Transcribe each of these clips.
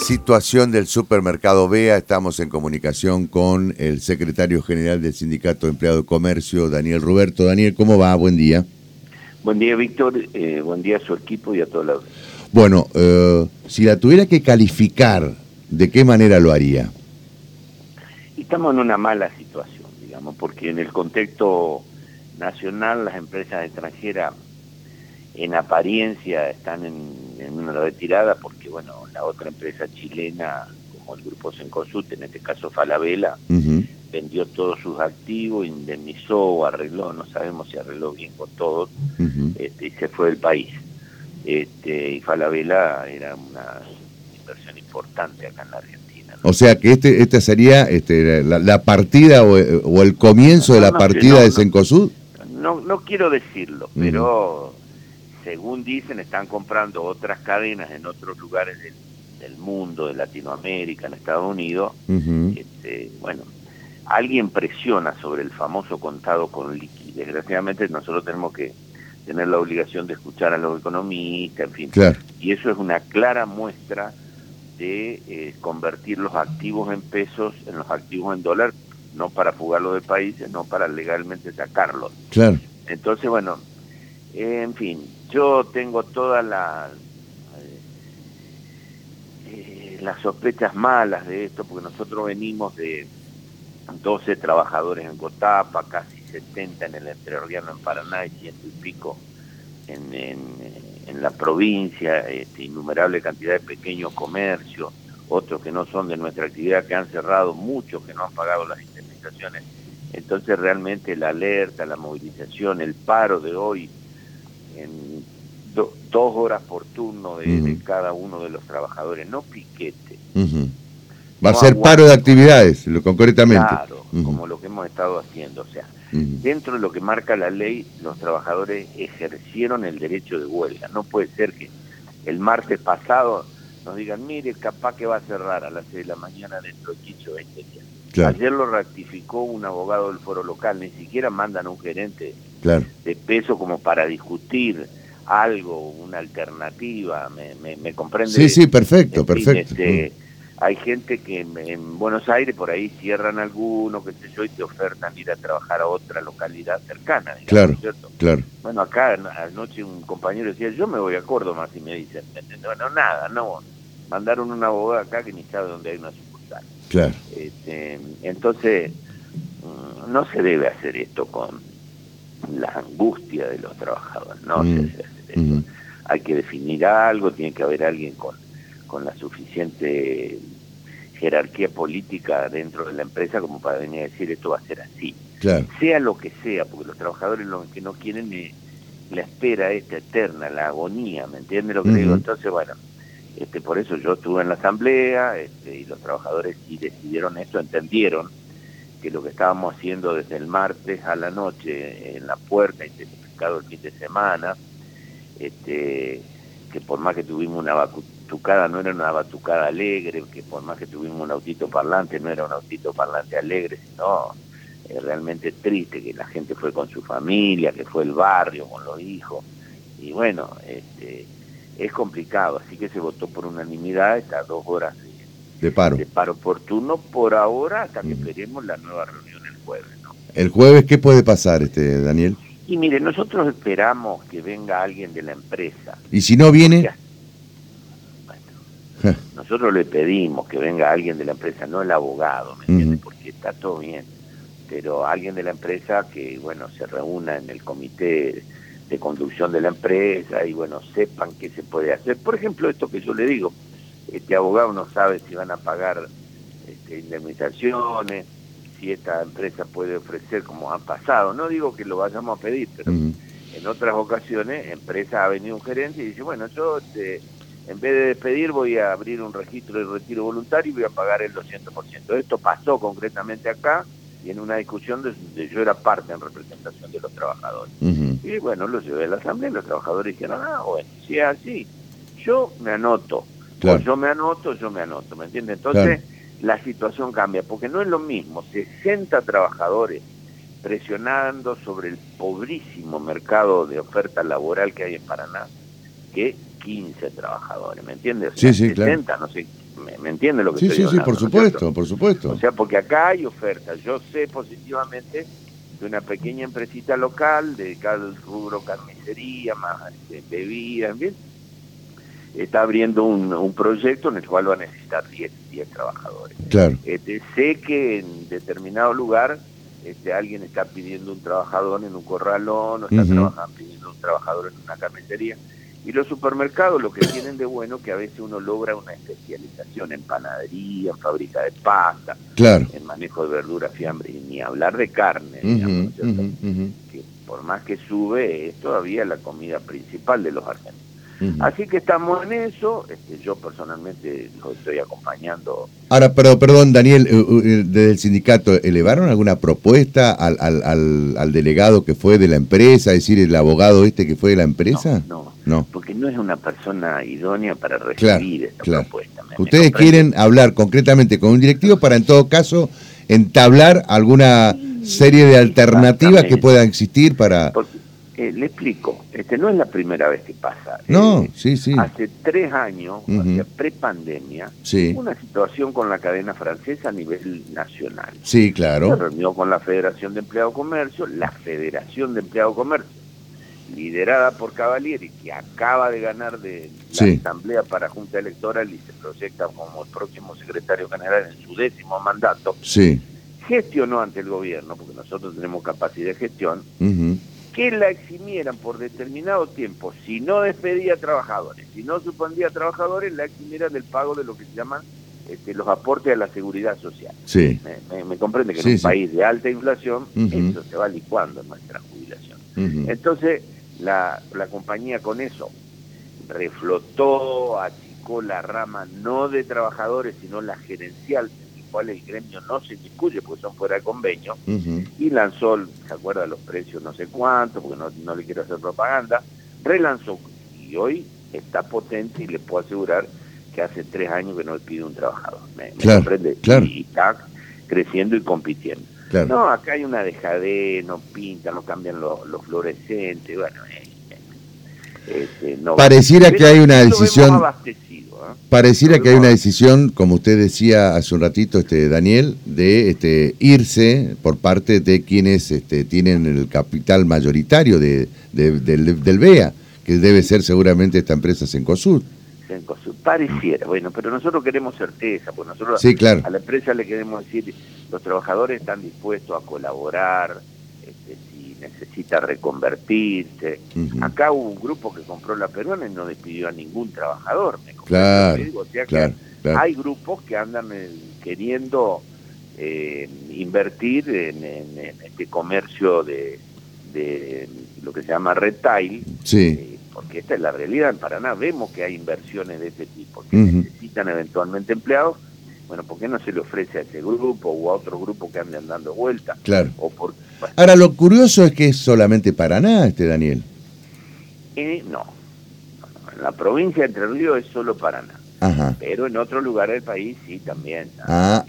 situación del supermercado BEA. Estamos en comunicación con el secretario general del Sindicato de Empleado de Comercio, Daniel Roberto. Daniel, ¿cómo va? Buen día. Buen día, Víctor. Eh, buen día a su equipo y a todos los... Bueno, eh, si la tuviera que calificar, ¿de qué manera lo haría? Estamos en una mala situación, digamos, porque en el contexto nacional las empresas extranjeras en apariencia están en, una retirada porque, bueno, la otra empresa chilena, como el grupo Sencosud, en este caso Falabella, vendió todos sus activos, indemnizó o arregló, no sabemos si arregló bien con todos, este, y se fue del país. Este, y Falabella era una inversión importante acá en la Argentina. O sea que este, esta sería este, la, partida o, el comienzo de la partida de Sencosud. No, no quiero decirlo, pero según dicen, están comprando otras cadenas en otros lugares del, mundo, de Latinoamérica, en Estados Unidos. este, bueno, alguien presiona sobre el famoso contado con liquidez. Desgraciadamente nosotros tenemos que tener la obligación de escuchar a los economistas, en fin. Y eso es una clara muestra de eh, convertir los activos en pesos en los activos en dólar, no para fugarlos de países, no para legalmente sacarlos. Claro. Entonces, bueno, en fin, yo tengo todas las eh, las sospechas malas de esto, porque nosotros venimos de 12 trabajadores en Cotapa, casi 70 en el Entrerriano en Paraná y ciento y pico en, en, la provincia, este, innumerable cantidad de pequeños comercios, otros que no son de nuestra actividad, que han cerrado, muchos que no han pagado las indemnizaciones. Entonces realmente la alerta, la movilización, el paro de hoy, en dos horas por turno de, cada uno de los trabajadores, no piquete. Va a ser paro de actividades, lo, concretamente. Claro, como lo que hemos estado haciendo. O sea, dentro de lo que marca la ley, los trabajadores ejercieron el derecho de huelga. No puede ser que el martes pasado nos digan, mire, capaz que va a cerrar a las 6 de la mañana dentro de 15 o 20 días. Ayer lo ratificó un abogado del foro local, ni siquiera mandan un gerente de peso como para discutir algo, una alternativa, me, me, comprende. Sí, sí, perfecto, perfecto. Este, hay gente que en, Buenos Aires por ahí cierran algunos, que sé yo, y te ofertan ir a trabajar a otra localidad cercana. claro, claro. Bueno, acá anoche un compañero decía, yo me voy a Córdoba, y me dicen, bueno, nada, no, mandaron una abogada acá que ni sabe dónde hay una. Claro. Este, entonces, mm, no se debe hacer esto con la angustia de los trabajadores, no se mm. debe hacer esto. Hay que definir algo, tiene que haber alguien con, con la suficiente jerarquía política dentro de la empresa como para venir a decir esto va a ser así. Sea lo que sea, porque los trabajadores lo que no quieren es la espera esta eterna, la agonía, ¿me entiende lo que digo? Entonces, bueno, este, por eso yo estuve en la asamblea este, y los trabajadores sí decidieron esto, entendieron que lo que estábamos haciendo desde el martes a la noche en la puerta, intensificado el fin de semana, este, que por más que tuvimos una batucada, no era una batucada alegre, que por más que tuvimos un autito parlante, no era un autito parlante alegre, sino eh, realmente triste, que la gente fue con su familia, que fue el barrio, con los hijos, y bueno, este, es complicado, así que se votó por unanimidad estas dos horas de, paro. De paro por turno por ahora hasta que esperemos la nueva reunión el jueves. ¿no? ¿El jueves qué puede pasar, este Daniel? Y mire, nosotros esperamos que venga alguien de la empresa. ¿Y si no viene? nosotros le pedimos que venga alguien de la empresa, no el abogado, ¿me entiende? Porque está todo bien, pero alguien de la empresa que, bueno, se reúna en el comité de conducción de la empresa y bueno, sepan qué se puede hacer. Por ejemplo, esto que yo le digo, este abogado no sabe si van a pagar este, indemnizaciones, si esta empresa puede ofrecer como ha pasado. No digo que lo vayamos a pedir, pero en otras ocasiones, empresa ha venido un gerente y dice, bueno, yo este, en vez de despedir voy a abrir un registro de retiro voluntario y voy a pagar el 200%. Esto pasó concretamente acá y en una discusión de, yo era parte en representación de los trabajadores. Y bueno, lo llevé a la asamblea y los trabajadores dijeron, ah, bueno, si es así, yo me anoto. yo me anoto, yo me anoto, ¿me entiendes? Entonces la situación cambia, porque no es lo mismo 60 trabajadores presionando sobre el pobrísimo mercado de oferta laboral que hay en Paraná que 15 trabajadores, ¿me entiendes? sí, sí, 60, no sé, ¿Me, entiende lo que sí, estoy Sí, sí, por supuesto, por supuesto. O sea, porque acá hay ofertas. Yo sé positivamente de una pequeña empresita local dedicada al rubro carnicería, más este, bebidas, en fin, está abriendo un, un, proyecto en el cual va a necesitar 10, 10 trabajadores. Claro. Este, sé que en determinado lugar este, alguien está pidiendo un trabajador en un corralón, o está trabajando, pidiendo un trabajador en una carnicería. Y los supermercados lo que tienen de bueno que a veces uno logra una especialización en panadería, en fábrica de pasta, claro. en manejo de verduras, fiambre, y ni hablar de carne, digamos, que por más que sube es todavía la comida principal de los argentinos. Así que estamos en eso, este, yo personalmente lo estoy acompañando. Ahora, pero perdón, Daniel, eh, eh, desde el sindicato, ¿elevaron alguna propuesta al, al, al, delegado que fue de la empresa, es decir, el abogado este que fue de la empresa? No, no, porque no es una persona idónea para recibir esta propuesta. Ustedes quieren hablar concretamente con un directivo para en todo caso entablar alguna serie de alternativas que puedan existir para... Eh, le explico, este no es la primera vez que pasa. No, eh, sí, sí. Hace tres años, uh pre-pandemia, una situación con la cadena francesa a nivel nacional. Sí, claro. Se reunió con la Federación de Empleado Comercio, la Federación de Empleado Comercio, liderada por Cavalieri, que acaba de ganar de la Asamblea para Junta Electoral y se proyecta como el próximo secretario general en su décimo mandato. Sí. Gestionó ante el gobierno, porque nosotros tenemos capacidad de gestión, que la eximieran por determinado tiempo, si no despedía trabajadores, si no suspendía trabajadores, la eximieran del pago de lo que se llaman este, los aportes a la seguridad social. Sí. Me, comprende que en un país de alta inflación eso se va licuando en nuestra jubilación. Entonces, la, la compañía con eso reflotó, achicó la rama no de trabajadores, sino la gerencial cual el gremio no se discute porque son fuera de convenio, y lanzó, ¿se acuerda los precios no sé cuánto? Porque no, le quiero hacer propaganda, relanzó y hoy está potente y le puedo asegurar que hace tres años que no le pide un trabajador. ¿Me, comprende? Y, está creciendo y compitiendo. No, acá hay una dejadez, no pintan, no cambian los, fluorescentes, bueno, eh, eh, este, no. Pareciera que hay una decisión Pareciera que hay una decisión, como usted decía hace un ratito, este Daniel, de este, irse por parte de quienes este, tienen el capital mayoritario de, del, BEA, que debe ser seguramente esta empresa Sencosud. Sencosud, pareciera, bueno, pero nosotros queremos certeza, pues nosotros a la empresa le queremos decir, los trabajadores están dispuestos a colaborar, este, necesita reconvertirse. Acá hubo un grupo que compró la peruana y no despidió a ningún trabajador. claro, Hay grupos que andan eh, queriendo eh, invertir en, este comercio de, lo que se llama retail. Sí. Eh, porque esta es la realidad en Paraná. Vemos que hay inversiones de este tipo, que necesitan eventualmente empleados bueno, ¿por qué no se le ofrece a ese grupo o a otro grupo que anden dando vueltas? Claro. Ahora, lo curioso es que es solamente Paraná, este Daniel. Eh, no. En la provincia de Entre Ríos es solo Paraná. Ajá. Pero en otros lugares del país sí también. Ah.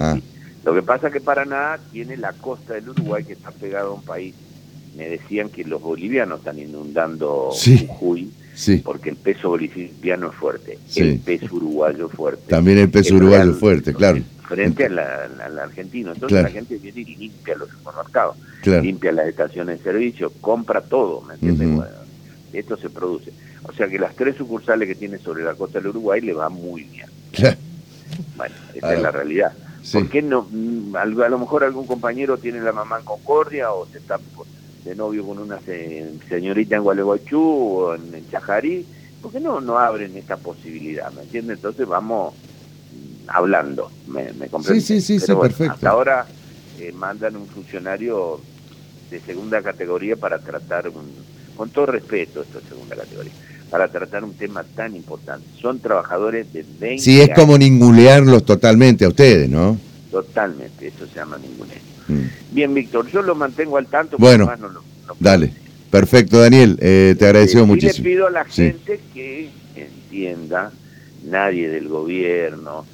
ah. Lo que pasa es que Paraná tiene la costa del Uruguay que está pegado a un país. Me decían que los bolivianos están inundando Jujuy porque el peso boliviano es fuerte, el peso uruguayo es fuerte. También el peso uruguayo es fuerte, claro. Frente al argentino. Entonces la gente viene y limpia los supermercados, limpia las estaciones de servicio, compra todo, ¿me entiendes? esto se produce. O sea que las tres sucursales que tiene sobre la costa del Uruguay le va muy bien. Bueno, esa es la realidad. ¿Por qué no? Mm, a lo mejor algún compañero tiene la mamá en Concordia o se está de novio con una señorita en Gualeguaychú o en, Chajarí, ¿por qué no, no abren esta posibilidad? ¿Me entiendes? Entonces vamos mm, hablando, ¿me, me Sí, sí, sí, sí perfecto. Hasta ahora eh, mandan un funcionario de segunda categoría para tratar, un, con todo respeto, esto es segunda categoría, para tratar un tema tan importante. Son trabajadores de 20 Sí, es como ningunearlos totalmente a ustedes, ¿no? Totalmente, eso se llama ninguneo. Mm. Bien, Víctor, yo lo mantengo al tanto. Bueno, dale. Perfecto, Daniel, eh, te agradecemos muchísimo. Y le pido a la gente que entienda, nadie del gobierno,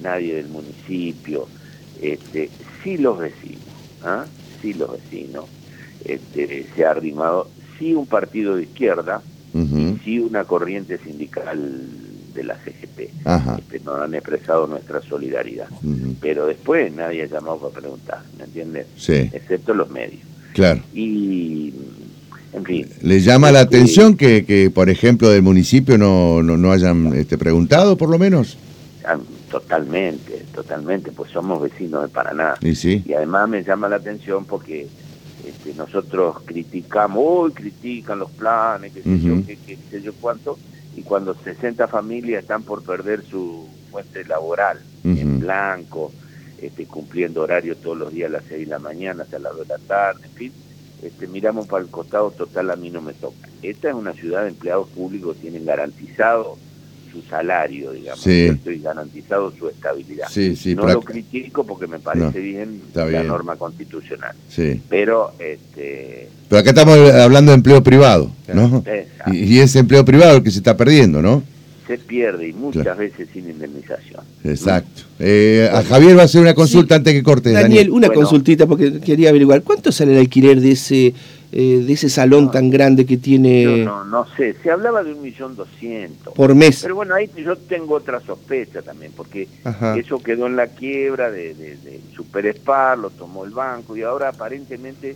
nadie del municipio, este, sí los vecinos, ¿ah? sí los vecinos, este, se ha arrimado, sí un partido de izquierda, sí una corriente sindical de la CGP. Este, nos han expresado nuestra solidaridad. Pero después nadie ha llamado para preguntar, ¿me entiendes? Sí. Excepto los medios. Claro. Y, en fin. ¿Le llama la este, atención que, que, por ejemplo, del municipio no, no, hayan este, preguntado, por lo menos? Ah, totalmente, totalmente, pues somos vecinos de Paraná. Y, sí. y además me llama la atención porque este, nosotros criticamos, hoy critican los planes, qué sé yo, qué, sé yo cuánto, y cuando 60 familias están por perder su fuente laboral en blanco, este, cumpliendo horario todos los días a las 6 de la mañana hasta las 2 de la tarde, en fin, este, miramos para el costado total, a mí no me toca. Esta es una ciudad de empleados públicos, tienen garantizado su salario, digamos, estoy garantizado su estabilidad. no lo critico porque me parece bien la norma constitucional. Pero este Pero acá estamos hablando de empleo privado, ¿no? Y, ese empleo privado el que se está perdiendo, ¿no? Se pierde y muchas veces sin indemnización. Exacto. Eh, a Javier va a hacer una consulta antes que corte. Daniel, una consultita porque quería averiguar, ¿cuánto sale el alquiler de ese eh, de ese salón tan grande que tiene... no, no sé, se hablaba de un millón doscientos. Por mes. Pero bueno, ahí yo tengo otra sospecha también, porque eso quedó en la quiebra de, de, de Super Spar, lo tomó el banco y ahora aparentemente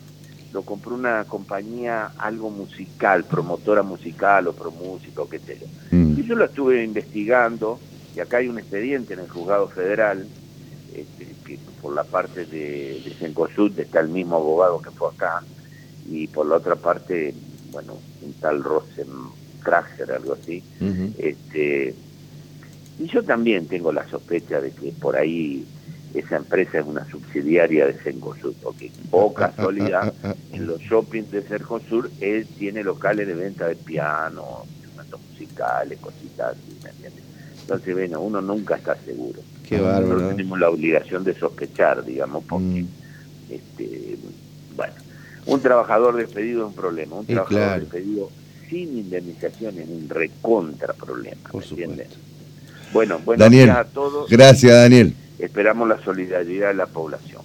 lo compró una compañía algo musical, promotora musical o promúsica o qué sé yo. Mm. Y yo lo estuve investigando y acá hay un expediente en el juzgado federal este, que por la parte de, de Cencosud está el mismo abogado que fue acá y por la otra parte, bueno, un tal Rosenkracher, algo así. este, y yo también tengo la sospecha de que por ahí esa empresa es una subsidiaria de Cencosur, porque o casualidad, en los shoppings de Cencosur él tiene locales de venta de piano, instrumentos musicales, cositas así, ¿me entiendes? Entonces, bueno, uno nunca está seguro. Qué bárbaro. Nosotros tenemos la obligación de sospechar, digamos, porque, mm. este, bueno, un trabajador despedido es un problema, un trabajador despedido sin indemnización es un recontra problema. Por supuesto. Bueno, buenos Daniel, días a todos. Gracias, Daniel. Esperamos la solidaridad de la población.